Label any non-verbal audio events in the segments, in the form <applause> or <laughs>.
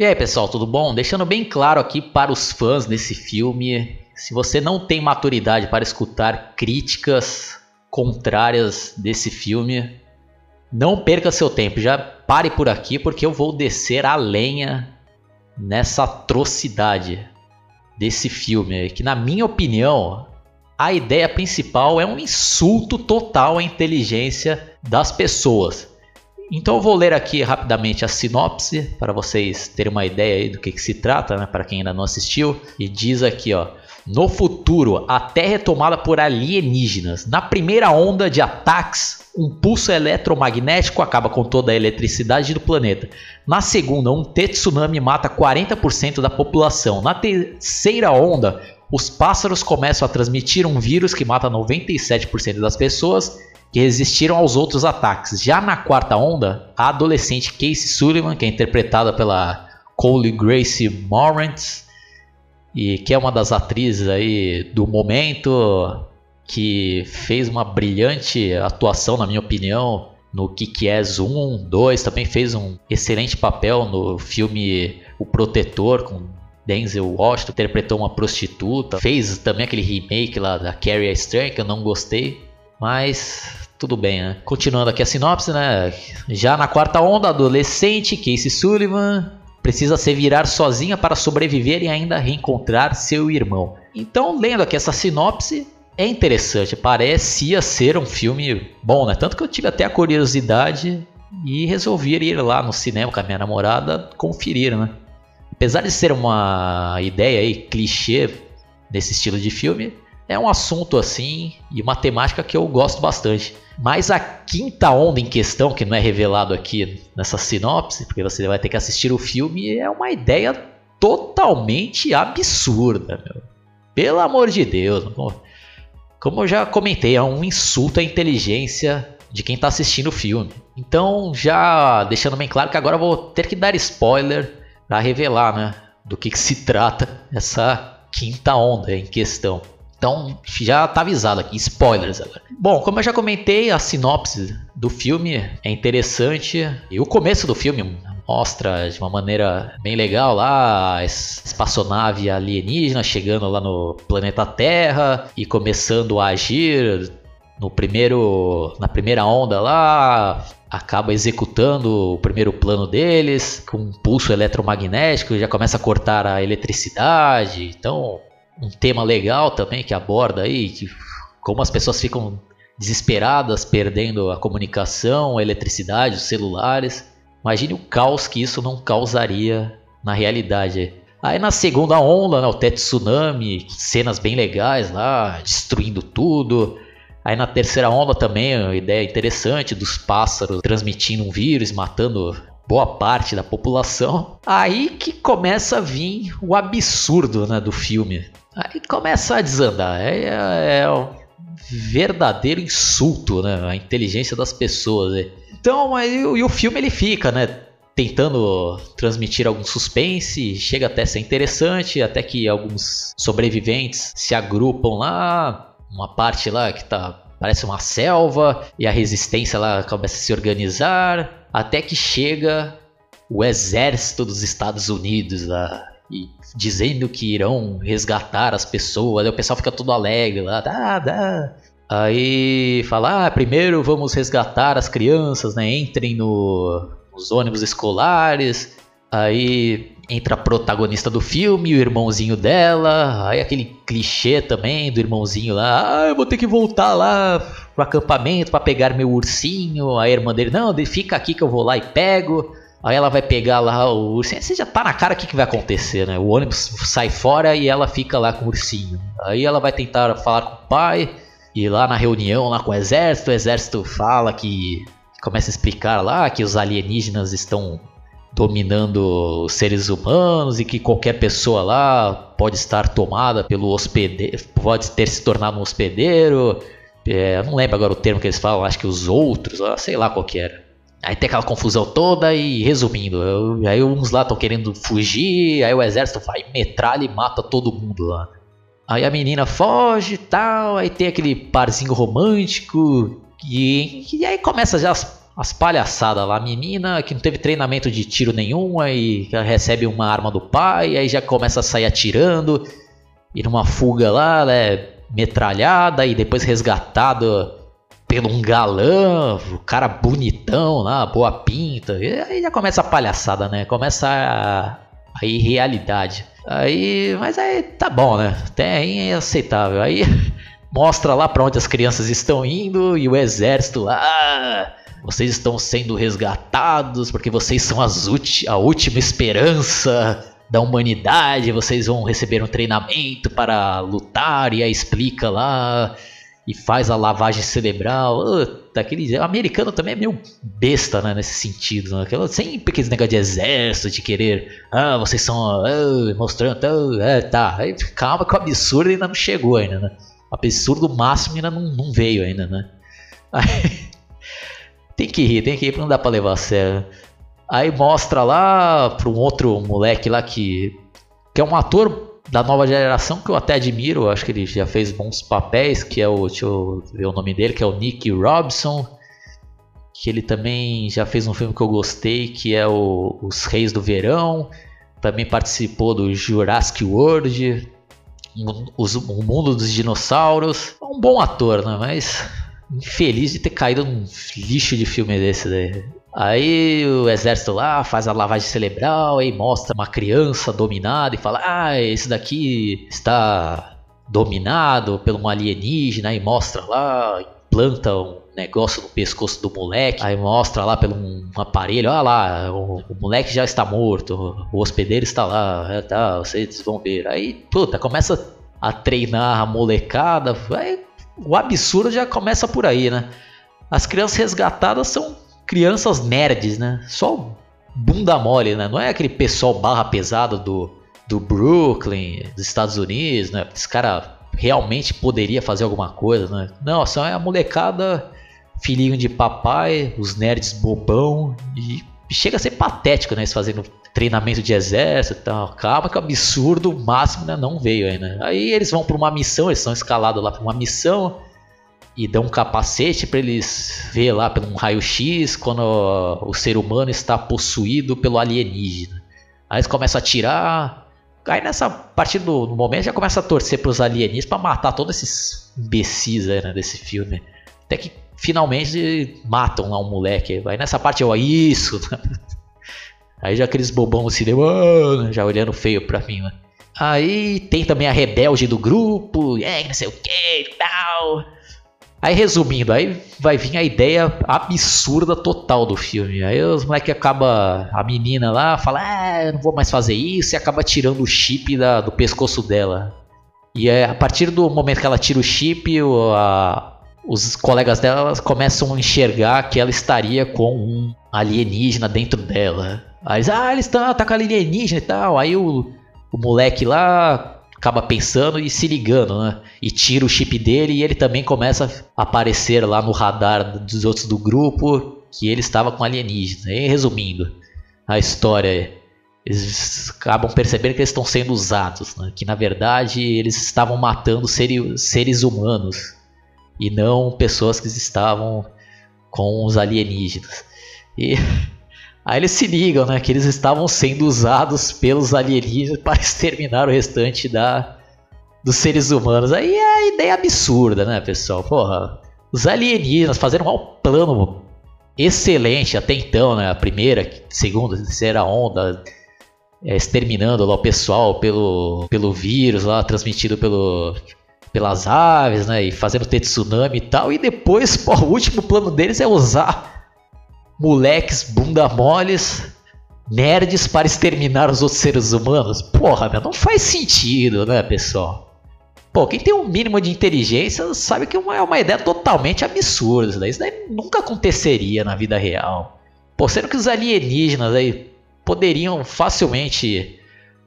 E aí, pessoal, tudo bom? Deixando bem claro aqui para os fãs desse filme, se você não tem maturidade para escutar críticas contrárias desse filme, não perca seu tempo, já pare por aqui porque eu vou descer a lenha nessa atrocidade desse filme, que na minha opinião, a ideia principal é um insulto total à inteligência das pessoas. Então eu vou ler aqui rapidamente a sinopse para vocês terem uma ideia do que, que se trata, né, para quem ainda não assistiu. E diz aqui, ó. No futuro, a Terra é tomada por alienígenas. Na primeira onda de ataques, um pulso eletromagnético acaba com toda a eletricidade do planeta. Na segunda, um tsunami mata 40% da população. Na terceira onda, os pássaros começam a transmitir um vírus que mata 97% das pessoas que resistiram aos outros ataques. Já na quarta onda, a adolescente Casey Sullivan, que é interpretada pela Cole Grace Moretz, e que é uma das atrizes aí do momento, que fez uma brilhante atuação, na minha opinião, no Kick-Ass 1, 2, também fez um excelente papel no filme O Protetor, com Denzel Washington, interpretou uma prostituta, fez também aquele remake lá da Carrie Stern, que eu não gostei, mas tudo bem, né? Continuando aqui a sinopse, né? Já na quarta onda, adolescente Casey Sullivan precisa se virar sozinha para sobreviver e ainda reencontrar seu irmão. Então, lendo aqui essa sinopse, é interessante, parecia ser um filme bom, né? Tanto que eu tive até a curiosidade e resolvi ir lá no cinema com a minha namorada conferir, né? Apesar de ser uma ideia aí clichê desse estilo de filme, é um assunto assim e uma temática que eu gosto bastante. Mas a quinta onda em questão, que não é revelado aqui nessa sinopse, porque você vai ter que assistir o filme, é uma ideia totalmente absurda, meu. Pelo amor de Deus, como eu já comentei, é um insulto à inteligência de quem está assistindo o filme. Então, já deixando bem claro que agora eu vou ter que dar spoiler para revelar, né, do que, que se trata essa quinta onda em questão. Então já tá avisado aqui, spoilers agora. Bom, como eu já comentei, a sinopse do filme é interessante e o começo do filme mostra de uma maneira bem legal lá a espaçonave alienígena chegando lá no planeta Terra e começando a agir no primeiro na primeira onda lá acaba executando o primeiro plano deles com um pulso eletromagnético já começa a cortar a eletricidade então um tema legal também que aborda aí que, como as pessoas ficam desesperadas, perdendo a comunicação, a eletricidade, os celulares. Imagine o caos que isso não causaria na realidade. Aí na segunda onda, né, o tsunami, cenas bem legais lá, destruindo tudo. Aí na terceira onda também, uma ideia interessante dos pássaros transmitindo um vírus, matando boa parte da população. Aí que começa a vir o absurdo né, do filme. Aí começa a desandar. É, é, é um verdadeiro insulto né, à inteligência das pessoas. Né? Então, aí, e o filme ele fica, né? Tentando transmitir algum suspense, chega até a ser interessante, até que alguns sobreviventes se agrupam lá, uma parte lá que tá parece uma selva e a resistência lá começa a se organizar, até que chega o exército dos Estados Unidos lá e dizendo que irão resgatar as pessoas. Aí o pessoal fica todo alegre lá, dá, dá. Aí fala, ah, primeiro vamos resgatar as crianças, né? Entrem no, nos ônibus escolares. Aí entra a protagonista do filme, o irmãozinho dela. Aí aquele clichê também do irmãozinho lá, ah, eu vou ter que voltar lá pro acampamento para pegar meu ursinho. Aí a irmã dele, não, fica aqui que eu vou lá e pego. Aí ela vai pegar lá o ursinho. Você já tá na cara o que, que vai acontecer, né? O ônibus sai fora e ela fica lá com o ursinho. Aí ela vai tentar falar com o pai. E lá na reunião lá com o exército, o exército fala que. Começa a explicar lá que os alienígenas estão dominando os seres humanos e que qualquer pessoa lá pode estar tomada pelo hospedeiro, pode ter se tornado um hospedeiro. É, não lembro agora o termo que eles falam, acho que os outros, sei lá qual que era. Aí tem aquela confusão toda e resumindo, eu, aí uns lá estão querendo fugir, aí o exército vai metralha e mata todo mundo lá. Aí a menina foge e tal, aí tem aquele parzinho romântico e, e aí começa já as, as palhaçadas lá. A menina que não teve treinamento de tiro nenhum, aí recebe uma arma do pai, aí já começa a sair atirando. E numa fuga lá, ela é metralhada e depois resgatada pelo um galã, o cara bonitão lá, boa pinta. Aí já começa a palhaçada, né? Começa a, a irrealidade. Aí, mas aí tá bom, né? Até aí é aceitável. Aí <laughs> mostra lá para onde as crianças estão indo e o exército lá. Vocês estão sendo resgatados porque vocês são a última esperança da humanidade. Vocês vão receber um treinamento para lutar. E aí explica lá e faz a lavagem cerebral. Daquele americano também é meio besta né, nesse sentido. Né? Aquela, sempre aqueles negócio de exército, de querer. Ah, vocês são. Uh, mostrando. Uh, é, tá. Aí, calma que o absurdo ainda não chegou ainda, né? O absurdo máximo ainda não, não veio ainda, né? Aí, <laughs> tem que rir, tem que rir, não dá pra levar a sério. Aí mostra lá para um outro moleque lá que, que é um ator da nova geração que eu até admiro, acho que ele já fez bons papéis, que é o, deixa eu ver o nome dele, que é o Nick Robson, que ele também já fez um filme que eu gostei, que é o Os Reis do Verão, também participou do Jurassic World, o Mundo dos Dinossauros, é um bom ator, né? Mas infeliz de ter caído num lixo de filme desse daí. Aí o exército lá faz a lavagem cerebral, aí mostra uma criança dominada e fala: Ah, esse daqui está dominado por um alienígena, aí mostra lá, planta um negócio no pescoço do moleque, aí mostra lá pelo um aparelho, olha lá, o, o moleque já está morto, o hospedeiro está lá, é, tá, vocês vão ver. Aí, puta, começa a treinar a molecada, aí o absurdo já começa por aí, né? As crianças resgatadas são crianças nerds, né? Só bunda mole, né? Não é aquele pessoal barra pesada do, do Brooklyn, dos Estados Unidos, né? Esse cara realmente poderia fazer alguma coisa, né? Não, só é a molecada, filhinho de papai, os nerds bobão e chega a ser patético, né? Eles fazendo treinamento de exército e tal. Calma que o absurdo máximo né, não veio ainda. Aí eles vão para uma missão, eles são escalados lá para uma missão e dão um capacete para eles ver lá pelo um raio-x quando o ser humano está possuído pelo alienígena. Aí eles começam a tirar. Aí nessa a partir do, momento já começa a torcer para os alienígenas para matar todos esses imbecis aí, né, desse filme. Até que finalmente matam lá um moleque. Aí nessa parte eu, isso. <laughs> Aí já aqueles bobão no cinema, ah", já olhando feio pra mim, né? Aí tem também a rebelde do grupo, é, não sei o que e tal. Aí resumindo, aí vai vir a ideia absurda total do filme. Aí os moleques acaba a menina lá fala, eu não vou mais fazer isso e acaba tirando o chip da, do pescoço dela. E é, a partir do momento que ela tira o chip, a, os colegas dela começam a enxergar que ela estaria com um alienígena dentro dela. Aí eles, ah, eles estão tá com alienígena e tal. Aí o, o moleque lá acaba pensando e se ligando, né? E tira o chip dele e ele também começa a aparecer lá no radar dos outros do grupo que ele estava com alienígena. E resumindo a história, eles acabam percebendo que eles estão sendo usados, né? que na verdade eles estavam matando seres humanos e não pessoas que estavam com os alienígenas. E <laughs> Aí eles se ligam, né, que eles estavam sendo usados pelos alienígenas <laughs> para exterminar o restante da, dos seres humanos. Aí é a ideia absurda, né, pessoal? Porra, os alienígenas fazendo um plano excelente até então, né? A primeira, segunda, terceira onda, é, exterminando lá o pessoal pelo, pelo vírus lá transmitido pelo, pelas aves, né? E fazendo ter tsunami e tal. E depois, <laughs> pô, o último plano deles é usar moleques bunda moles, nerds para exterminar os outros seres humanos. Porra, meu, não faz sentido, né, pessoal? Pô, quem tem um mínimo de inteligência sabe que é uma, é uma ideia totalmente absurda. Isso daí, isso daí nunca aconteceria na vida real. Pô, sendo que os alienígenas aí poderiam facilmente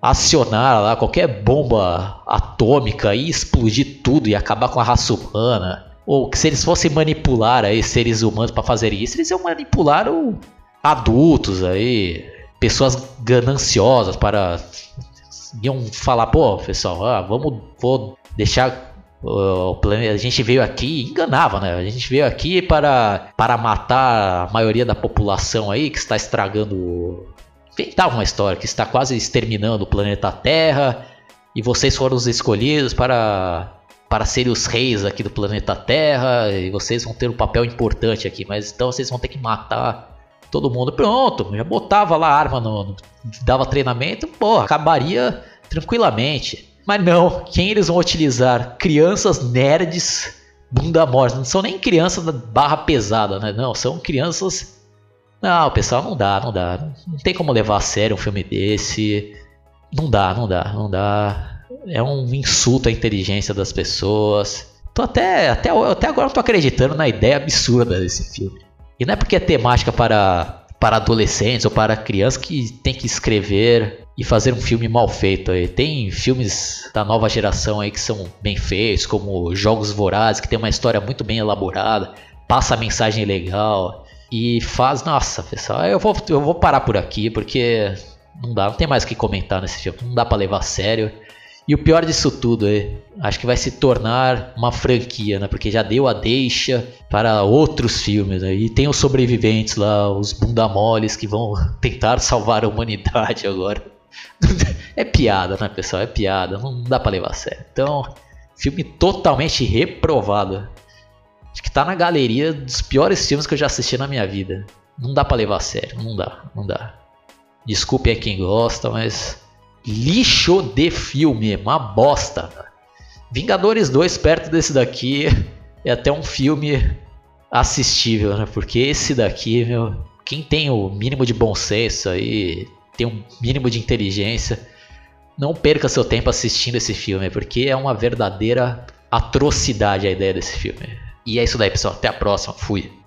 acionar lá qualquer bomba atômica e explodir tudo e acabar com a raça humana ou que se eles fossem manipular aí seres humanos para fazer isso, eles iam manipular o, adultos aí, pessoas gananciosas para iam falar, pô, pessoal, ah, vamos vou deixar O a gente veio aqui, enganava, né? A gente veio aqui para, para matar a maioria da população aí que está estragando. Inventava uma história que está quase exterminando o planeta Terra e vocês foram os escolhidos para para serem os reis aqui do planeta Terra e vocês vão ter um papel importante aqui, mas então vocês vão ter que matar todo mundo. Pronto, já botava lá a arma no, no dava treinamento, pô, acabaria tranquilamente. Mas não, quem eles vão utilizar? Crianças nerds bunda morta. Não são nem crianças da barra pesada, né? Não, são crianças. Não, pessoal, não dá, não dá. Não tem como levar a sério um filme desse. Não dá, não dá, não dá. É um insulto à inteligência das pessoas. Tô até, até, até agora tô acreditando na ideia absurda desse filme. E não é porque é temática para, para adolescentes ou para crianças que tem que escrever e fazer um filme mal feito. Aí. Tem filmes da nova geração aí que são bem feitos, como Jogos Vorazes, que tem uma história muito bem elaborada, passa a mensagem legal e faz. Nossa, pessoal, eu vou, eu vou parar por aqui porque não dá, não tem mais o que comentar nesse filme, não dá para levar a sério. E o pior disso tudo é, acho que vai se tornar uma franquia, né? Porque já deu a deixa para outros filmes, né? E tem os sobreviventes lá, os bunda moles que vão <laughs> tentar salvar a humanidade agora <laughs> é piada, né, pessoal? É piada. Não dá pra levar a sério. Então, filme totalmente reprovado. Acho que tá na galeria dos piores filmes que eu já assisti na minha vida. Não dá pra levar a sério. Não dá, não dá. Desculpe aí quem gosta, mas. Lixo de filme. Uma bosta. Vingadores 2 perto desse daqui é até um filme assistível, né? Porque esse daqui, meu. Quem tem o mínimo de bom senso aí tem um mínimo de inteligência, não perca seu tempo assistindo esse filme, porque é uma verdadeira atrocidade a ideia desse filme. E é isso daí, pessoal. Até a próxima. Fui.